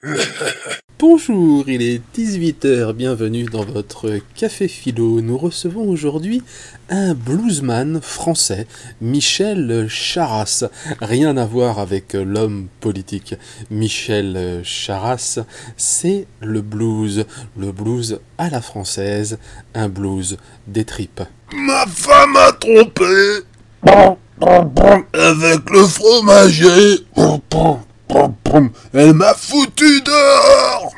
Bonjour, il est 18h, bienvenue dans votre Café Philo. Nous recevons aujourd'hui un bluesman français, Michel Charras. Rien à voir avec l'homme politique. Michel Charras, c'est le blues, le blues à la française, un blues des tripes. Ma femme a trompé avec le fromager. Elle m'a foutu dehors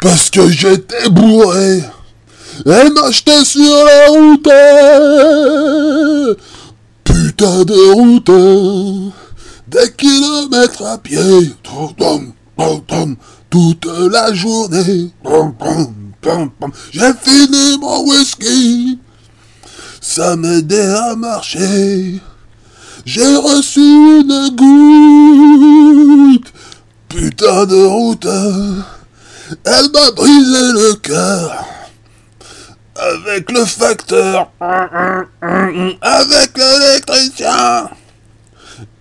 parce que j'étais bourré. Elle m'a jeté sur la route. Putain de route. Des kilomètres à pied. Toute la journée. J'ai fini mon whisky. Ça m'aidait à marcher. J'ai reçu une goutte. De route. Elle m'a brisé le cœur. Avec le facteur. Avec l'électricien.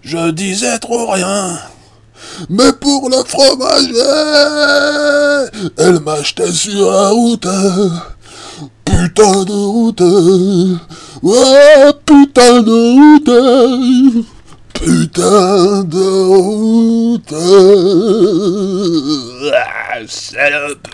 Je disais trop rien. Mais pour le fromage, elle m'achetait sur la route. Putain de route. Ouais, putain de route. Putain de route. set up.